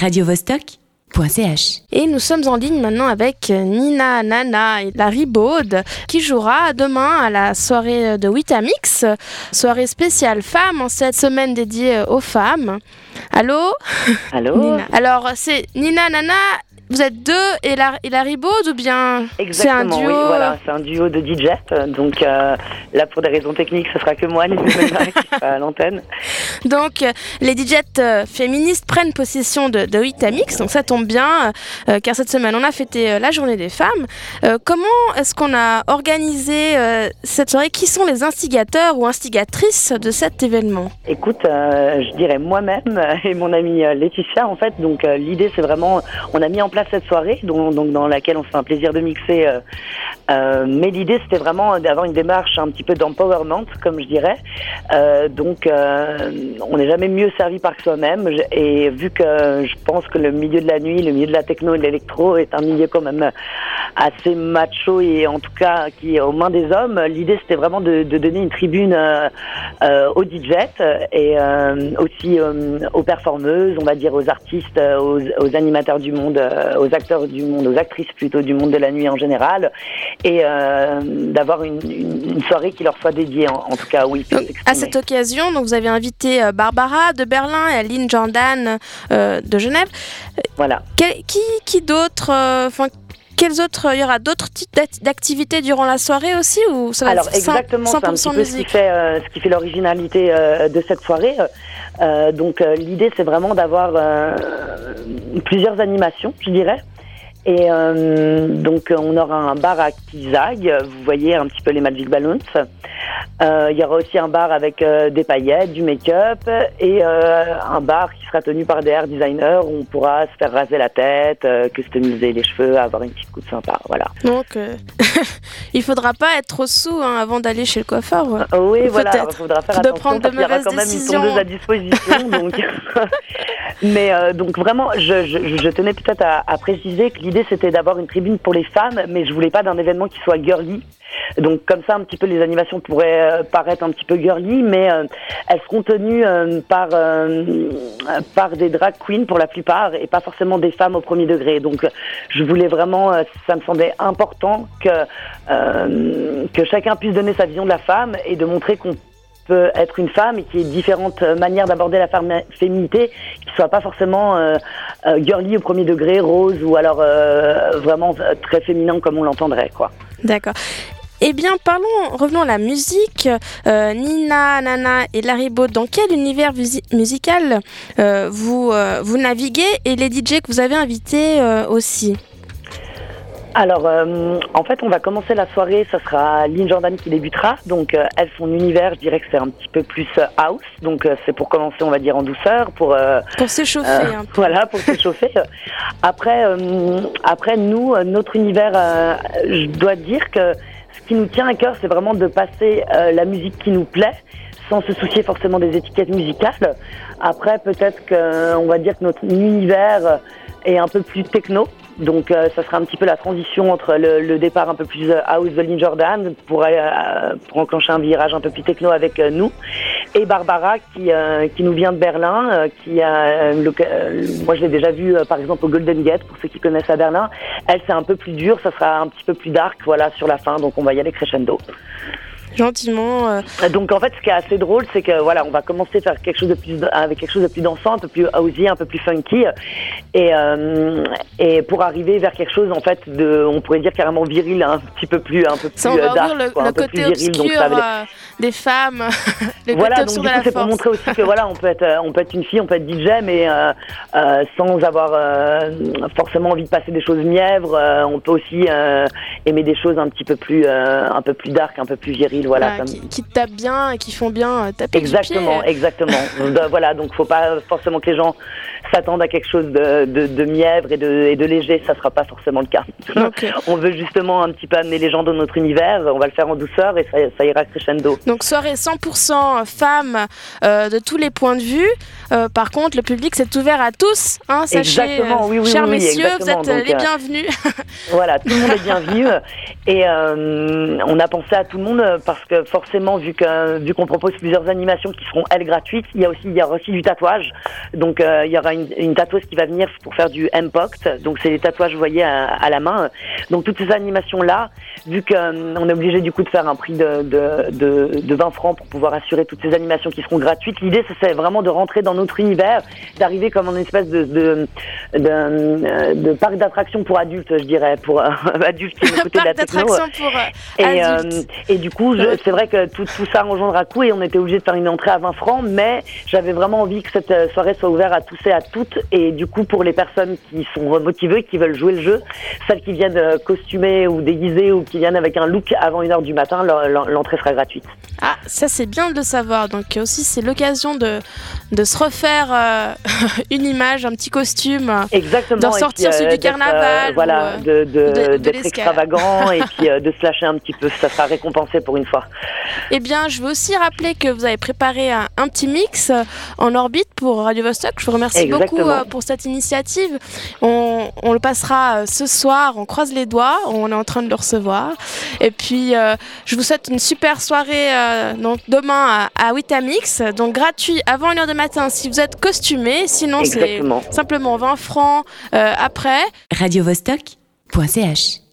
radiovostok.ch. Et nous sommes en ligne maintenant avec Nina Nana et Larry Baud qui jouera demain à la soirée de Witamix, soirée spéciale femmes en cette semaine dédiée aux femmes. Allô? Allô? Nina. Alors c'est Nina Nana vous êtes deux et, la, et Baud ou bien c'est un duo oui, voilà, c'est un duo de DJ. euh, Donc euh, là, pour des raisons techniques, ce sera que moi, à l'antenne. Donc, euh, les DJ euh, féministes prennent possession de, de Witamix, donc ça tombe bien, euh, car cette semaine, on a fêté euh, la journée des femmes. Euh, comment est-ce qu'on a organisé euh, cette soirée? Qui sont les instigateurs ou instigatrices de cet événement? Écoute, euh, je dirais moi-même et mon amie euh, Laetitia, en fait. Donc euh, l'idée, c'est vraiment, on a mis en place cette soirée, donc, dans laquelle on fait un plaisir de mixer. Euh, mais l'idée, c'était vraiment d'avoir une démarche un petit peu d'empowerment, comme je dirais. Euh, donc, euh, on n'est jamais mieux servi par soi-même. Et vu que je pense que le milieu de la nuit, le milieu de la techno et de l'électro est un milieu quand même assez macho et en tout cas qui est aux mains des hommes, l'idée c'était vraiment de, donner une tribune aux DJ et aussi aux performeuses, on va dire aux artistes, aux, animateurs du monde, aux acteurs du monde, aux actrices plutôt du monde de la nuit en général, et euh, d'avoir une, une- une soirée qui leur soit dédiée en, en tout cas oui. À cette occasion, donc, vous avez invité euh, Barbara de Berlin et Aline Jordan euh, de Genève. Voilà. Quel- qui qui d'autres euh, Enfin, quels autres Il y aura d'autres types d'act- d'activités durant la soirée aussi ou ça va Alors être 100%, exactement, c'est un petit 100% peu ce qui fait, euh, ce qui fait l'originalité euh, de cette soirée. Euh, donc l'idée c'est vraiment d'avoir euh, plusieurs animations, je dirais. Et euh, donc on aura un bar à Kizag, vous voyez un petit peu les Magic Balloons. Euh, il y aura aussi un bar avec euh, des paillettes, du make-up et un bar qui sera tenu par des hair designers où on pourra se faire raser la tête, customiser les cheveux, avoir une petite coupe sympa. Voilà. Donc, il faudra pas être trop sous hein, avant d'aller chez le coiffeur. oui, voilà, il faudra faire de attention prendre de parce qu'il y aura mauvaises quand même décisions. une tondeuse à disposition. donc... Mais donc vraiment, je, je, je tenais peut-être à, à préciser que l'idée c'était d'avoir une tribune pour les femmes, mais je voulais pas d'un événement qui soit girly. Donc comme ça, un petit peu les animations pourraient euh, paraître un petit peu girly, mais euh, elles seront tenues euh, par par des drag queens pour la plupart et pas forcément des femmes au premier degré. Donc je voulais vraiment, ça me semblait important que que chacun puisse donner sa vision de la femme et de montrer qu'on peut être une femme et qu'il y ait différentes euh, manières d'aborder la féminité qui soient pas forcément euh, euh, girly au premier degré, rose ou alors euh, vraiment très féminin comme on l'entendrait quoi. D'accord. Eh bien, parlons, revenons à la musique. Nina, Nana et Larry Baud, dans quel univers musi- musical vous, vous naviguez et les DJ que vous avez invités aussi? Alors, euh, en fait, on va commencer la soirée. Ça sera Lynn Jordan qui débutera. Donc, euh, elle, son univers, je dirais que c'est un petit peu plus euh, house. Donc, euh, c'est pour commencer, on va dire, en douceur, pour euh, Pour s'échauffer un peu. voilà, pour s'échauffer. Après, euh, après nous, notre univers, je dois dire que ce qui nous tient à cœur, c'est vraiment de passer la musique qui nous plaît, sans se soucier forcément des étiquettes musicales. Après, peut-être qu'on va dire que notre univers est un peu plus techno. Donc, euh, ça sera un petit peu la transition entre le, le départ un peu plus house de Lynn Jordan pour, euh, pour enclencher un virage un peu plus techno avec euh, nous et Barbara qui euh, qui nous vient de Berlin, euh, qui a euh, euh, moi je l'ai déjà vu par exemple au Golden Gate pour ceux qui connaissent à Berlin. Elle c'est un peu plus dur, ça sera un petit peu plus dark voilà sur la fin donc on va y aller crescendo. Gentiment. euh, Donc en fait ce qui est assez drôle c'est que voilà on va commencer par quelque chose de plus avec quelque chose de plus dansant, un peu plus housey, un peu plus funky et euh, et pour arriver vers quelque chose en fait de on pourrait dire carrément viril un petit peu plus un peu plus ça, euh, dark le, quoi, le un peu côté plus viril donc obscur ça va euh, des femmes, le voilà, côté donc du coup, c'est pour montrer aussi que voilà, on peut être, on peut être une fille, on peut être DJ, mais euh, sans avoir forcément envie de passer des choses mièvres. on peut aussi aimer des choses un petit peu plus, un peu plus dark, un peu plus viriles. Voilà, qui, qui tapent bien et qui font bien euh, taper Exactement, du pied. exactement. Donc, voilà, donc faut pas forcément que les gens s'attendent à quelque chose de, de, de mièvre et de, et de léger, ça sera pas forcément le cas. Euh, on veut justement un petit peu amener les gens dans notre univers, on va le faire en douceur et ça, ça ira crescendo. Donc soirée 100% femmes euh, de tous les points de vue. Euh, par contre, le public c'est ouvert à tous. Hein, sachez, Exactement, oui, oui, chers oui, oui, messieurs, vous êtes euh, Donc, les euh, bienvenus. Voilà, tout le monde est bienvenu. Et euh, on a pensé à tout le monde euh, parce que forcément, vu qu'on propose plusieurs animations qui seront elles gratuites, il y a aussi il y aura aussi du tatouage. Donc euh, il y aura une une, tatoueuse qui va venir pour faire du M-Poct. Donc, c'est les tatouages, vous voyez, à, la main. Donc, toutes ces animations-là, vu qu'on est obligé du coup de faire un prix de, de, de, 20 francs pour pouvoir assurer toutes ces animations qui seront gratuites, l'idée, c'est vraiment de rentrer dans notre univers, d'arriver comme une espèce de, de, de, parc d'attractions pour adultes, je dirais, pour adultes qui écoutent de la techno. Pour, et, et du coup, c'est vrai que tout, tout ça rejoindra coup et on était obligé de faire une entrée à 20 francs, mais j'avais vraiment envie que cette euh, soirée soit ouverte à tous et à toutes. Et du coup, pour les personnes qui sont motivées, qui veulent jouer le jeu, celles qui viennent euh, costumer ou déguiser ou qui viennent avec un look avant une heure du matin, l'entrée sera gratuite. Ah, ça c'est bien de le savoir. Donc aussi, c'est l'occasion de, de se refaire euh, une image, un petit costume. Exactement. D'en sortir celui du carnaval. voilà, d'être extravagant et puis de se lâcher un petit peu. Ça sera récompensé pour une fois. Eh bien, je veux aussi rappeler que vous avez préparé un, petit mix en orbite pour Radio Vostok. Je vous remercie beaucoup euh, pour cette initiative. On, le passera euh, ce soir, on croise les doigts, on est en train de le recevoir. Et puis, euh, je vous souhaite une super soirée donc demain à, à Witamix, donc gratuit avant 1h du matin si vous êtes costumé. Sinon, c'est simplement 20 francs après. Radio Vostok.ch